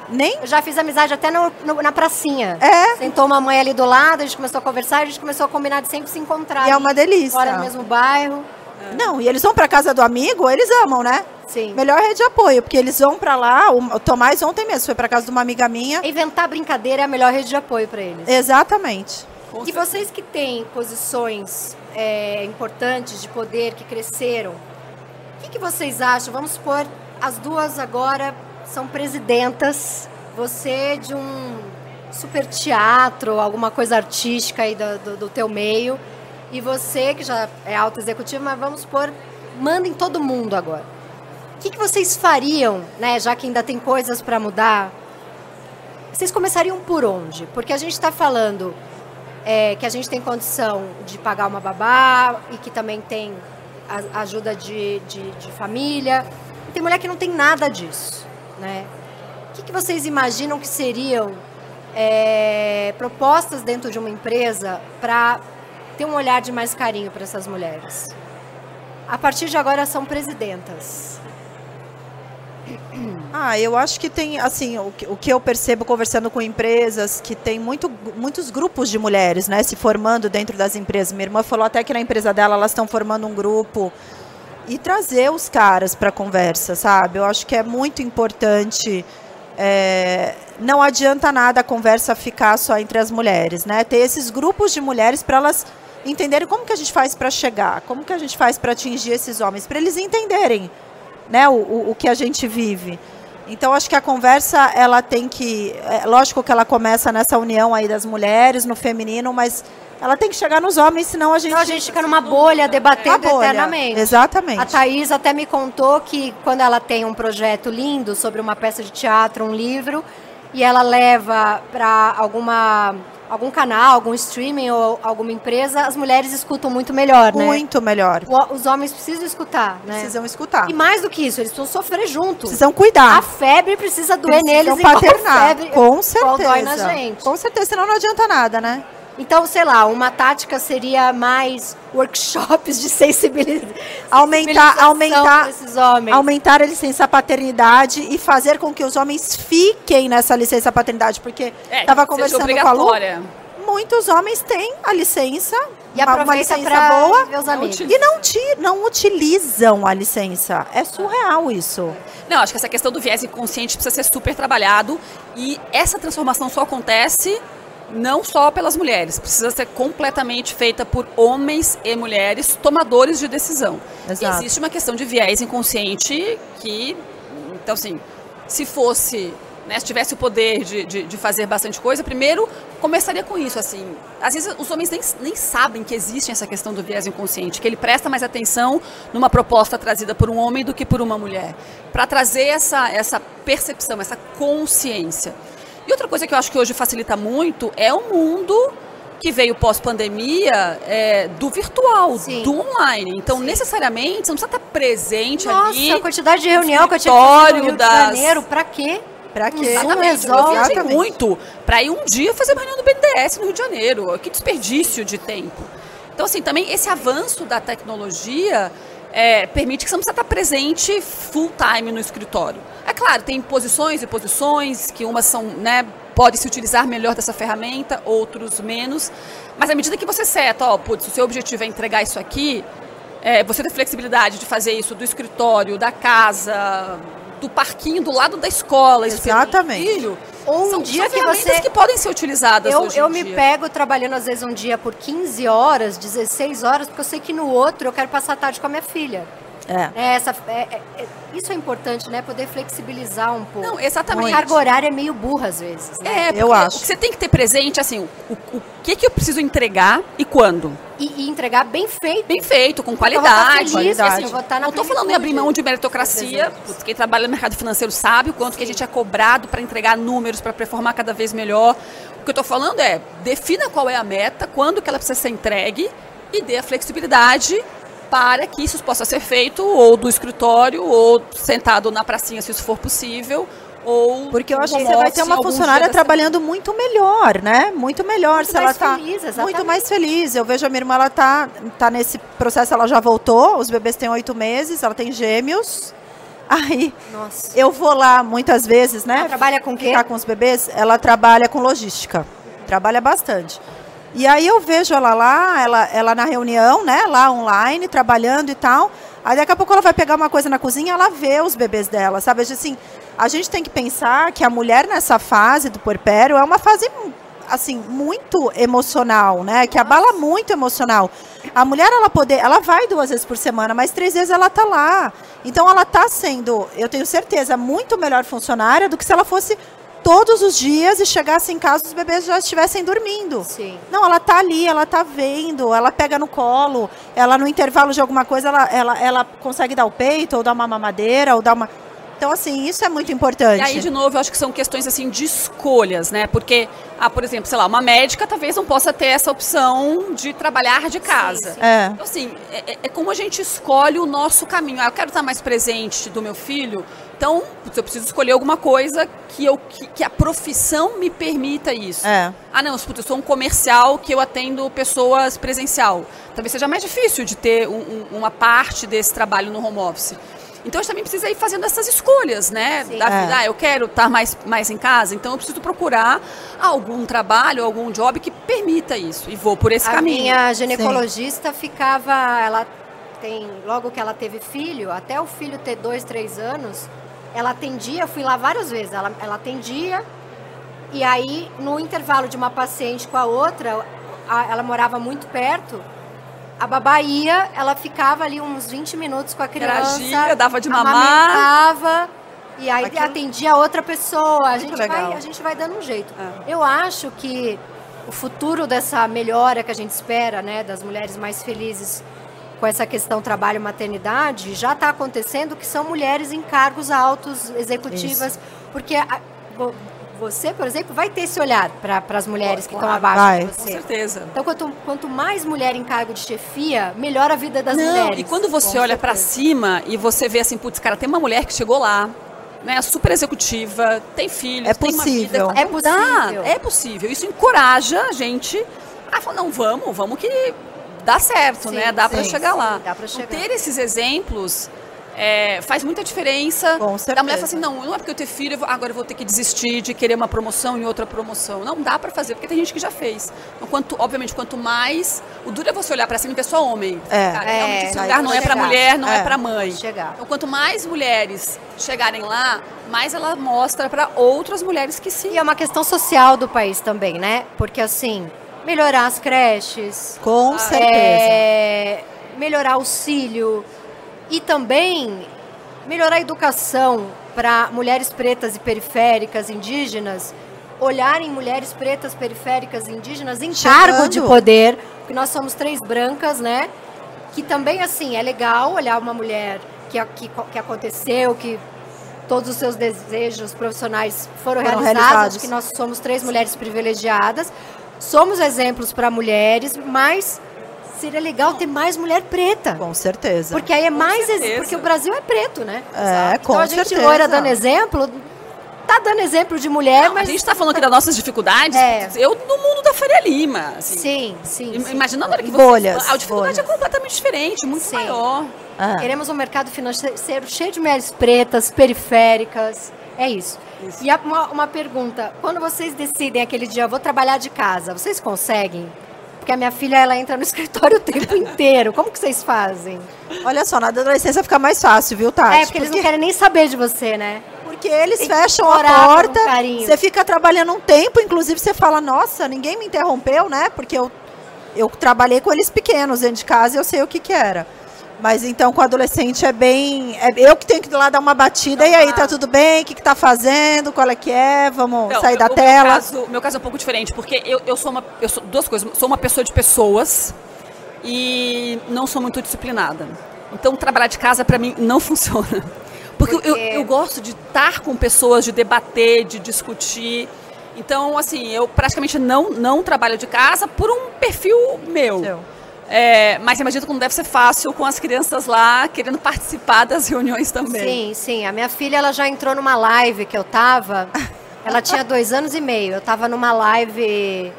nem. Eu já fiz amizade até no- no- na pracinha. É. Sentou uma mãe ali do lado, a gente começou a conversar, a gente começou a combinar de sempre se encontrar. E é uma delícia. Fora do mesmo bairro. Não, e eles vão pra casa do amigo, eles amam, né? Sim. Melhor rede de apoio, porque eles vão pra lá. O Tomás ontem mesmo foi pra casa de uma amiga minha. Inventar brincadeira é a melhor rede de apoio para eles. Exatamente. E vocês que têm posições é, importantes de poder, que cresceram, o que, que vocês acham? Vamos supor, as duas agora são presidentas, você de um super teatro, alguma coisa artística aí do, do, do teu meio, e você que já é alto executivo, mas vamos supor, manda em todo mundo agora. O que, que vocês fariam, né, já que ainda tem coisas para mudar? Vocês começariam por onde? Porque a gente está falando é, que a gente tem condição de pagar uma babá e que também tem a, ajuda de, de, de família. Tem mulher que não tem nada disso, né? O que, que vocês imaginam que seriam é, propostas dentro de uma empresa para ter um olhar de mais carinho para essas mulheres? A partir de agora são presidentas. (clears throat) Ah, eu acho que tem, assim, o que, o que eu percebo conversando com empresas, que tem muito, muitos grupos de mulheres, né, se formando dentro das empresas. Minha irmã falou até que na empresa dela elas estão formando um grupo e trazer os caras para a conversa, sabe? Eu acho que é muito importante. É, não adianta nada a conversa ficar só entre as mulheres, né? Ter esses grupos de mulheres para elas entenderem como que a gente faz para chegar, como que a gente faz para atingir esses homens, para eles entenderem né, o, o, o, que a gente vive. Então acho que a conversa ela tem que, é, lógico que ela começa nessa união aí das mulheres no feminino, mas ela tem que chegar nos homens, senão a gente. Senão a gente fica numa bolha debatendo bolha. eternamente. Exatamente. A Thaís até me contou que quando ela tem um projeto lindo sobre uma peça de teatro, um livro, e ela leva para alguma algum canal, algum streaming ou alguma empresa, as mulheres escutam muito melhor, né? Muito melhor. O, os homens precisam escutar, né? Precisam escutar. E mais do que isso, eles precisam sofrer junto. Precisam cuidar. A febre precisa doer precisam neles paternar. a febre Com certeza. dói na gente. Com certeza, senão não adianta nada, né? Então, sei lá, uma tática seria mais workshops de sensibilização. Aumentar, aumentar, esses homens. aumentar a licença paternidade e fazer com que os homens fiquem nessa licença paternidade, porque estava é, conversando com a Lu, muitos homens têm a licença e uma, uma licença boa meus amigos. e não, não utilizam a licença. É surreal isso. Não, acho que essa questão do viés inconsciente precisa ser super trabalhado e essa transformação só acontece não só pelas mulheres, precisa ser completamente feita por homens e mulheres tomadores de decisão. Exato. Existe uma questão de viés inconsciente que, então assim, se fosse, né, se tivesse o poder de, de, de, fazer bastante coisa, primeiro começaria com isso, assim, às vezes os homens nem, nem sabem que existe essa questão do viés inconsciente, que ele presta mais atenção numa proposta trazida por um homem do que por uma mulher, para trazer essa, essa percepção, essa consciência. E outra coisa que eu acho que hoje facilita muito é o mundo que veio pós-pandemia é, do virtual, Sim. do online. Então, Sim. necessariamente, você não precisa estar presente Nossa, ali. Nossa, a quantidade de reunião que eu tinha que Rio das... de Janeiro, pra quê? Pra quê? Exatamente. Eu viajei muito para ir um dia fazer uma reunião do BNDES no Rio de Janeiro. Que desperdício de tempo. Então, assim, também esse avanço da tecnologia é, permite que você não precisa estar presente full time no escritório. É claro, tem posições e posições, que umas são, né, pode se utilizar melhor dessa ferramenta, outros menos. Mas à medida que você seta, ó, putz, o seu objetivo é entregar isso aqui, é, você tem flexibilidade de fazer isso do escritório, da casa, do parquinho do lado da escola. Exatamente. Filho, ou um são, dia são que você que podem ser utilizadas eu, eu me pego trabalhando às vezes um dia por 15 horas, 16 horas, porque eu sei que no outro eu quero passar a tarde com a minha filha. É. é essa, é, é, é, isso é importante, né? Poder flexibilizar um pouco. Não, exatamente. A carga horária é meio burra às vezes. Né? É, eu acho. O que você tem que ter presente, assim, o, o que, que eu preciso entregar e quando. E, e entregar bem feito. Bem feito, com qualidade. Feliz, qualidade. Assim, eu não estou falando em abrir mão de meritocracia. Quem trabalha no mercado financeiro sabe o quanto Sim. que a gente é cobrado para entregar números, para performar cada vez melhor. O que eu estou falando é, defina qual é a meta, quando que ela precisa ser entregue e dê a flexibilidade para que isso possa ser feito ou do escritório ou sentado na pracinha se isso for possível ou porque eu acho que você vai ter uma funcionária trabalhando muito melhor, né? Muito melhor muito se ela está muito mais feliz. Eu vejo a minha irmã ela tá tá nesse processo, ela já voltou. Os bebês têm oito meses, ela tem gêmeos. Aí Nossa. eu vou lá muitas vezes, né? Ela trabalha com quê? Ficar com os bebês. Ela trabalha com logística. Trabalha bastante. E aí eu vejo ela lá, ela, ela na reunião, né, lá online, trabalhando e tal. Aí daqui a pouco ela vai pegar uma coisa na cozinha, ela vê os bebês dela, sabe? Assim, a gente tem que pensar que a mulher nessa fase do puerpério é uma fase assim, muito emocional, né? Que abala muito emocional. A mulher, ela poder, ela vai duas vezes por semana, mas três vezes ela tá lá. Então ela tá sendo, eu tenho certeza, muito melhor funcionária do que se ela fosse todos os dias e chegasse em casa os bebês já estivessem dormindo. Sim. Não, ela tá ali, ela tá vendo, ela pega no colo, ela no intervalo de alguma coisa, ela, ela, ela consegue dar o peito, ou dar uma mamadeira, ou dar uma. Então, assim, isso é muito importante. E aí, de novo, eu acho que são questões assim de escolhas, né? Porque, ah, por exemplo, sei lá, uma médica talvez não possa ter essa opção de trabalhar de casa. sim. É. Então, assim, é, é- é como a gente escolhe o nosso caminho. Ah, eu quero estar mais presente do meu filho, então putz, eu preciso escolher alguma coisa que, eu, que, que a profissão me permita isso. É. Ah, não, putz, eu sou um comercial que eu atendo pessoas presencial. Talvez seja mais difícil de ter um- um- uma parte desse trabalho no home office. Então a gente também precisa ir fazendo essas escolhas, né? Sim. Da É. vida. Ah, eu quero estar mais, mais em casa, então eu preciso procurar algum trabalho, algum job que permita isso. E vou por esse A caminho. minha ginecologista ficava, ela tem, logo que ela teve filho, até o filho ter dois, três anos, ela atendia, eu fui lá várias vezes, ela, ela atendia, e aí no intervalo de uma paciente com a outra, a- ela morava muito perto, a babá ia, ela ficava ali uns 20 minutos com a criança, Interagia, dava de mamar. e aí Aquilo- atendia a outra pessoa. A gente, vai, a gente vai dando um jeito. É. Eu acho que o futuro dessa melhora que a gente espera, né, das mulheres mais felizes com essa questão trabalho e maternidade, já está acontecendo, que são mulheres em cargos altos, executivas, porque a- vo- você, por exemplo, vai ter esse olhar para as mulheres que estão abaixo Vai. de Com você. certeza. Então, quanto, quanto mais mulher em cargo de chefia, melhor a vida das Não, mulheres. e quando você Com olha pra certeza. cima e você vê assim, putz, cara, tem uma mulher que chegou lá, né, super executiva, tem filhos, É tem uma possível. vida. É Não dá, possível. é possível. Isso encoraja a gente a falar, não, vamos, vamos que dá certo, Sim, né? Dá pra sim, chegar sim, lá. dá pra Então, chegar. ter esses exemplos é, faz muita diferença. Com certeza. mulher fala assim, não, não é porque eu ter filho, eu vou- agora eu vou ter que desistir de querer uma promoção e outra promoção. Não dá pra fazer, porque tem gente que já fez. Então, quanto, obviamente, quanto mais. O duro é você olhar pra cima e ver só homem. É. Cara, É, realmente esse lugar não é pra chegar. mulher, não é, É. pra mãe. Chegar. Então, quanto mais mulheres chegarem lá, mais ela mostra pra outras mulheres que sim. E é uma questão social do país também, né? Porque assim, melhorar as creches, Com certeza. é, melhorar auxílio e também melhorar a educação para mulheres pretas e periféricas, indígenas, olharem mulheres pretas, periféricas e indígenas em Chegando. cargo de poder, porque nós somos três brancas, né? Que também, assim, é legal olhar uma mulher que, que, que aconteceu, que todos os seus desejos profissionais foram, Foram realizados, realizados. que nós somos três mulheres privilegiadas, somos exemplos para mulheres, mas seria legal ter mais mulher preta. Com certeza. Porque aí é mais. ex- certeza. Porque o Brasil é preto, né? É, com então a gente, certeza. loira, dando exemplo, tá dando exemplo de mulher, Não, mas. A gente está falando aqui das nossas dificuldades. É. Eu no mundo da Faria Lima. assim. Sim, sim. Im- sim. Imaginando a hora que Bolhas, você. A dificuldade bolhas. é completamente diferente, muito Sim. maior. Ah. Queremos um mercado financeiro cheio de mulheres pretas, periféricas. É isso. Isso. E uma, uma pergunta: quando vocês decidem aquele dia, eu vou trabalhar de casa, vocês conseguem? Porque a minha filha ela entra no (laughs) escritório o tempo inteiro. Como que vocês fazem? Olha só, na adolescência fica mais fácil, viu, Tati? é, porque eles não querem nem saber de você, né? Porque eles Tem fecham a por um porta, carinho. você fica trabalhando um tempo, inclusive você fala, nossa, ninguém me interrompeu, né? Porque eu, eu trabalhei com eles pequenos dentro de casa e eu sei o que que era. Mas então com adolescente é bem. É eu que tenho que ir lá dar uma batida, e aí, tá tudo bem? O que, que tá fazendo? Qual é que é? Vamos Não, sair da o tela. Meu caso, o meu caso é um pouco diferente, porque eu, eu sou uma. Eu sou duas coisas. Sou uma pessoa de pessoas e não sou muito disciplinada. Então, trabalhar de casa, pra mim, não (laughs) funciona. Porque, eu, Porque- eu gosto de estar com pessoas, de debater, de discutir. Então, assim, eu praticamente não, não trabalho de casa por um perfil meu. Seu. É, mas imagino que não deve ser fácil com as crianças lá querendo participar das reuniões também. Sim, sim. A minha filha ela já entrou numa live que eu tava. Ela tinha (laughs) dois anos e meio. Eu tava numa live.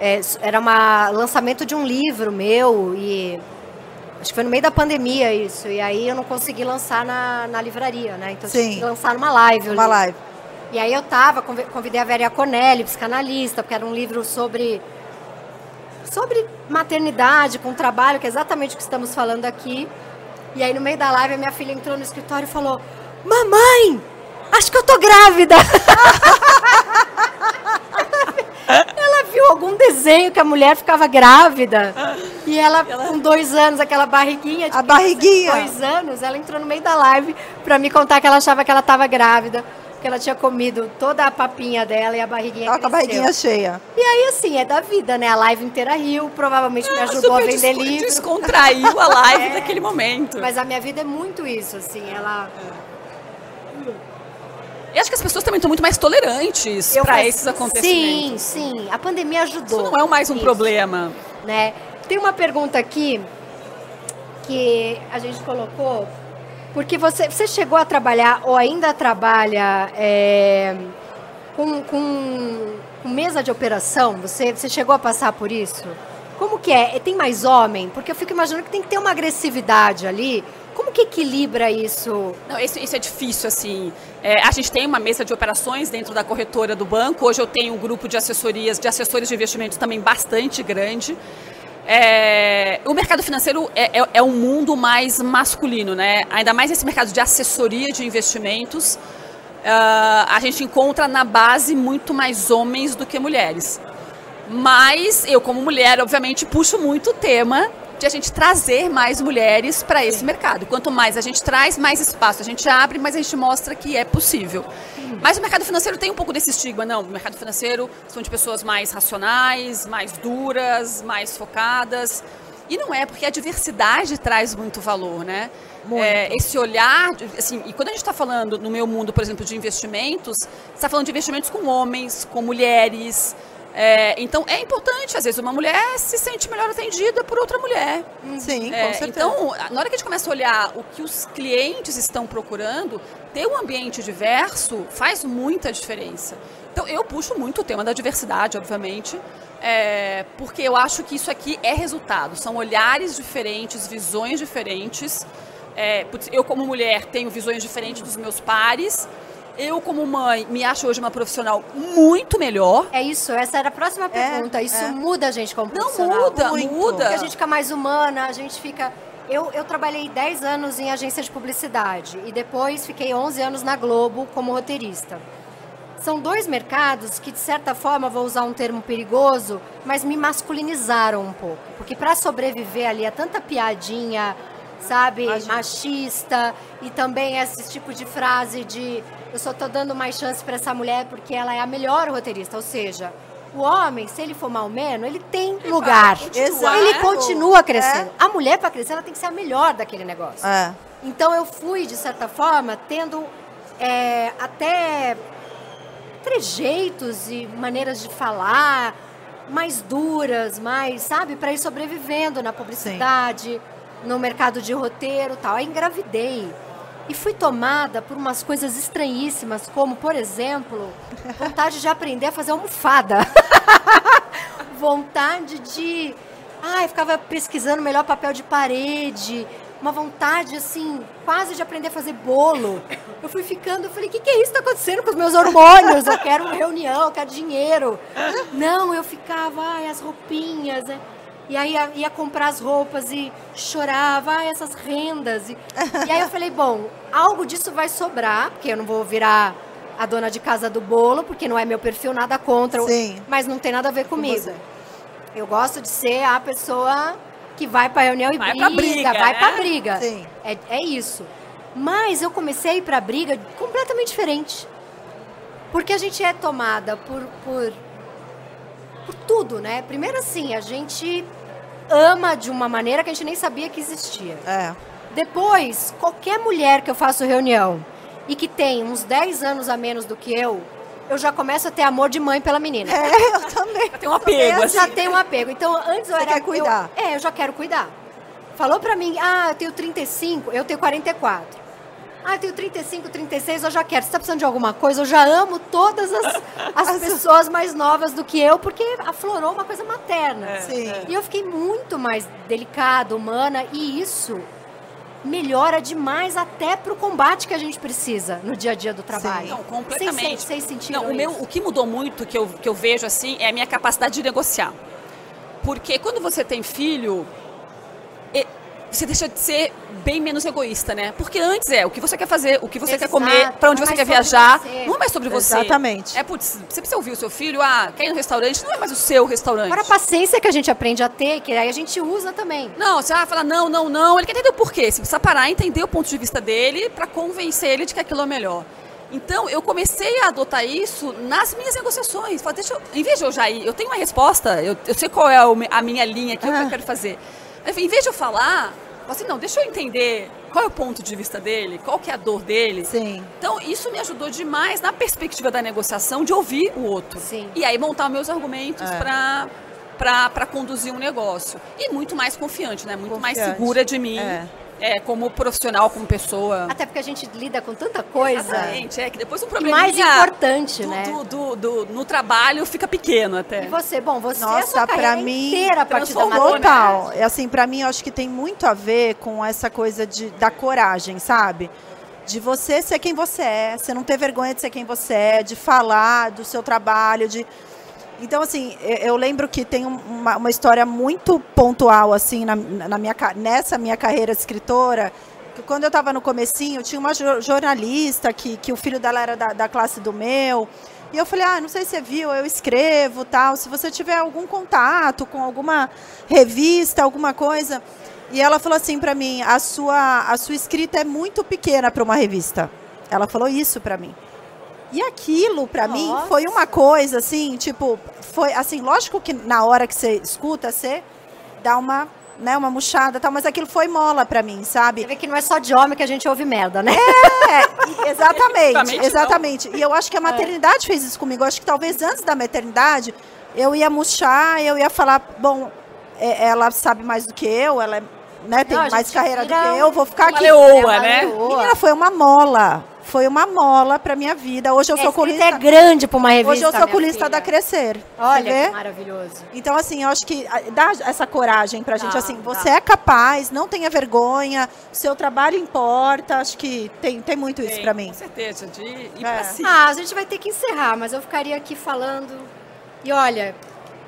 é, era um lançamento de um livro meu e acho que foi no meio da pandemia isso. E aí eu não consegui lançar na, na livraria, né? Então eu Sim. tive que lançar numa live. Uma live. E aí eu tava, convi- convidei a Vera Conelli, psicanalista, porque era um livro sobre sobre maternidade, com trabalho, que é exatamente o que estamos falando aqui. E aí no meio da live a minha filha entrou no escritório e falou: "Mamãe, acho que eu tô grávida". (laughs) ela algum desenho que a mulher ficava grávida. E ela, com dois anos, aquela barriguinha de A barriguinha. dois anos, ela entrou no meio da live pra me contar que ela achava que ela estava grávida. Porque ela tinha comido toda a papinha dela e a barriguinha Tava com a barriguinha cheia. E aí, assim, é da vida, né? A live inteira riu, provavelmente me ajudou a vender livro. Descontraiu a live (laughs) daquele momento. Mas a minha vida é muito isso, assim, ela... E acho que as pessoas também estão muito mais tolerantes eu para esses acontecimentos. Sim, sim. A pandemia ajudou. Isso não é mais um nisso, problema. Né? Tem uma pergunta aqui que a gente colocou, porque você, você chegou a trabalhar ou ainda trabalha é, com, com, com mesa de operação? Você, você chegou a passar por isso? Como que é? Tem mais homem? Porque eu fico imaginando que tem que ter uma agressividade ali. Como que equilibra isso? Não, isso, isso é difícil, assim. É, a gente tem uma mesa de operações dentro da corretora do banco. Hoje eu tenho um grupo de assessorias, de assessores de investimentos também bastante grande. É, o mercado financeiro é, é, é um mundo mais masculino, né? Ainda mais esse mercado de assessoria de investimentos. ah, a gente encontra na base muito mais homens do que mulheres. Mas eu, como mulher, obviamente, puxo muito o tema de a gente trazer mais mulheres para esse mercado. Quanto mais a gente traz, mais espaço a gente abre, mais a gente mostra que é possível. Mas o mercado financeiro tem um pouco desse estigma, não. O mercado financeiro são de pessoas mais racionais, mais duras, mais focadas. E não é, porque a diversidade traz muito valor, né? Muito. É, esse olhar, assim, e quando a gente está falando no meu mundo, por exemplo, de investimentos, está falando de investimentos com homens, com mulheres. É, então é importante, às vezes, uma mulher se sente melhor atendida por outra mulher. Sim, É, com certeza. então, na hora que a gente começa a olhar o que os clientes estão procurando, ter um ambiente diverso faz muita diferença. Então, eu puxo muito o tema da diversidade, obviamente, é, porque eu acho que isso aqui é resultado. São olhares diferentes, visões diferentes. É, eu, como mulher, tenho visões diferentes dos meus pares. Eu, como mãe, me acho hoje uma profissional muito melhor. É isso, essa era a próxima pergunta. isso é. muda a gente como Não muda, Muito. muda. Porque a gente fica mais humana, a gente fica... Eu, eu trabalhei 10 anos em agência de publicidade e depois fiquei 11 anos na Globo como roteirista. São dois mercados que, de certa forma, vou usar um termo perigoso, mas me masculinizaram um pouco. Porque para sobreviver ali é tanta piadinha, sabe, machista, e também esse tipo de frase de eu só tô dando mais chance para essa mulher porque ela é a melhor roteirista. Ou seja, o homem, se ele for malmeno, ele tem lugar. continuar. Ele Exato. continua crescendo. A mulher, para crescer, ela tem que ser a melhor daquele negócio. É. Então eu fui, de certa forma, tendo é, até trejeitos e maneiras de falar mais duras, mais, sabe, para ir sobrevivendo na publicidade, no mercado de roteiro tal. Aí engravidei. E fui tomada por umas coisas estranhíssimas, como, por exemplo, vontade de aprender a fazer almofada. (laughs) vontade de. Ai, ficava pesquisando melhor papel de parede. Uma vontade, assim, quase de aprender a fazer bolo. Eu fui ficando, eu falei, o que, que é isso que está acontecendo com os meus hormônios? Eu quero uma reunião, eu quero dinheiro. Não, eu ficava, ai, as roupinhas, né? E aí ia, ia comprar as roupas e chorava, ai, essas rendas. E, (laughs) e aí eu falei, bom, algo disso vai sobrar, porque eu não vou virar a dona de casa do bolo, porque não é meu perfil, nada contra. Sim. Mas não tem nada a ver comigo. você. Eu gosto de ser a pessoa que vai pra reunião e Vai briga, pra briga, vai né? pra briga. Sim. É, é isso. Mas eu comecei a ir pra briga completamente diferente. Porque a gente é tomada por, por, por tudo, né? Primeiro assim, a gente ama de uma maneira que a gente nem sabia que existia. É. Depois, qualquer mulher que eu faço reunião e que tem uns 10 anos a menos do que eu, eu já começo a ter amor de mãe pela menina. (laughs) É, eu também. Tem um apego, Eu assim. já tenho um apego. Então, antes eu Você era. quer cuidar. eu- é, eu já quero cuidar. Falou pra mim, ah, eu tenho 35, eu tenho 44. Ah, eu tenho 35, 36, eu já quero. Você tá precisando de alguma coisa? Eu já amo todas as, as (laughs) pessoas mais novas do que eu, porque aflorou uma coisa materna. Sim. E eu fiquei muito mais delicada, humana, e isso melhora demais até pro combate que a gente precisa no dia a dia do trabalho. Não, completamente. Vocês, vocês Não, o, meu, o que mudou muito, que eu, que eu vejo assim, é a minha capacidade de negociar. Porque quando você tem filho, você deixa de ser bem menos egoísta, né? Porque antes é o que você quer fazer, o que você Exato, quer comer, para onde não você é quer mais sobre viajar. você. Não é mais sobre você. Exatamente. É, putz, você precisa ouvir o seu filho, ah, quer ir no restaurante, não é mais o seu restaurante. Fora a paciência que a gente aprende a ter, que aí a gente usa também. Não, você vai falar não, não, não. Ele quer entender o porquê. Você precisa parar e entender o ponto de vista dele para convencer ele de que aquilo é melhor. Então, eu comecei a adotar isso nas minhas negociações. Falei, deixa eu, em vez de eu já ir, eu tenho uma resposta, eu, eu sei qual é a minha linha aqui, o que Ah. eu quero fazer. Em vez de eu falar, assim, não, deixa eu entender qual é o ponto de vista dele, qual que é a dor dele. Sim. Então, isso me ajudou demais na perspectiva da negociação de ouvir o outro. Sim. E aí montar meus argumentos É. para para conduzir um negócio. E muito mais confiante, né? Muito mais Confiante. segura de mim. É. É, como profissional, como pessoa. Até porque a gente lida com tanta coisa. Exatamente, é que depois um problema mais importante, né? do, do, do- no trabalho fica pequeno até. E você, bom, você Nossa, pra mim, inteira a partir da. Total. É assim, pra mim, eu acho que tem muito a ver com essa coisa de, da coragem, sabe? De você ser quem você é, você não ter vergonha de ser quem você é, de falar do seu trabalho, de... Então, assim, eu, lembro que tem um- uma, uma história muito pontual, assim, na, na minha, nessa minha carreira de escritora, que quando eu estava no comecinho, tinha uma jo- jornalista que, que o filho dela era da, da classe do meu, e eu falei, ah, não sei se você viu, eu escrevo, tal, se você tiver algum contato com alguma revista, alguma coisa. E ela falou assim para mim, a sua, a sua escrita é muito pequena para uma revista. Ela falou isso para mim. E aquilo, para mim, foi uma coisa assim, tipo, foi assim, lógico que na hora que você escuta, você dá uma, né, uma murchada, tal, mas aquilo foi mola para mim, sabe? Você vê que não é só de homem que a gente ouve merda, né? É, exatamente, (laughs) exatamente. E eu acho que a maternidade fez isso comigo. Eu acho que talvez antes da maternidade eu ia murchar, eu ia falar, bom, é- ela sabe mais do que eu, ela é, né, tem Não, mais carreira do que eu, vou ficar uma aqui. leoa, É uma né? leoa. Menina, foi uma mola. Foi uma mola pra minha vida. Hoje eu É, sou escrita colista. é grande pra uma revista, Hoje eu sou colista filha. da Crescer. Olha que maravilhoso. Então, assim, eu acho que ah, dá essa coragem pra gente, Dá, assim, dá. você é capaz, não tenha vergonha, seu trabalho importa, acho que tem, tem muito isso pra mim. Com certeza, de ir É. cima. Ah, a gente vai ter que encerrar, mas eu ficaria aqui falando. E olha,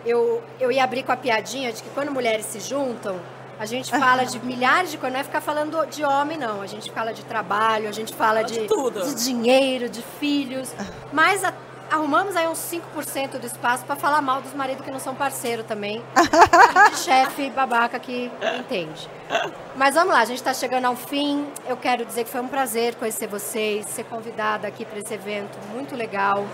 eu, eu ia abrir com a piadinha de que quando mulheres se juntam, a gente fala de milhares de coisas, não é ficar falando de homem, não. A gente fala de trabalho, a gente fala de de, tudo. de dinheiro, de filhos. Mas a- arrumamos aí uns 5% do espaço para falar mal dos maridos que não são parceiro também. e (laughs) de chefe babaca que entende. Mas vamos lá, a gente está chegando ao fim. Eu quero dizer que foi um prazer conhecer vocês, ser convidada aqui para esse evento muito legal.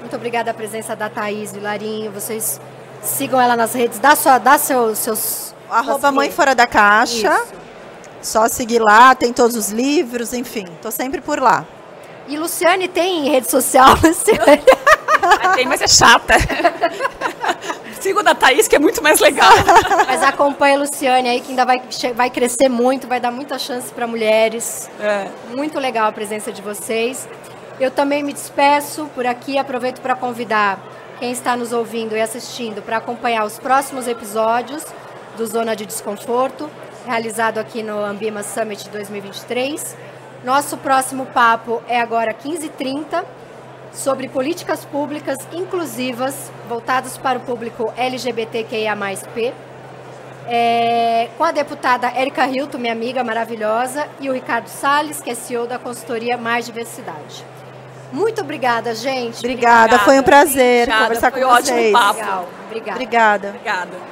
Muito obrigada a presença da Thaís e Larinho. Vocês sigam ela nas redes, dá, sua, dá seu, seus. Arroba Mãe. Fora da Caixa. Isso. Só seguir lá, tem todos os livros, enfim, tô sempre por lá. E Luciane tem rede social, (laughs) Luciane? Ah, tem, mas é chata. Sigo da Thaís, que é muito mais legal. Mas acompanha a Luciane aí, que ainda vai, vai crescer muito, vai dar muita chance para mulheres. É. Muito legal a presença de vocês. Eu também me despeço por aqui, aproveito para convidar quem está nos ouvindo e assistindo para acompanhar os próximos episódios do Zona de Desconforto, realizado aqui no Ambima Summit 2023. Nosso próximo papo é agora 15h30, sobre políticas públicas inclusivas voltadas para o público LGBTQIA+P. É, com a deputada Érica Hilton, minha amiga maravilhosa, e o Ricardo Salles, que é CEO da consultoria Mais Diversidade. Muito obrigada, gente. Obrigada, foi um prazer Obrigada, conversar foi com ótimo vocês. papo. Legal. Obrigada. Obrigada. Obrigada.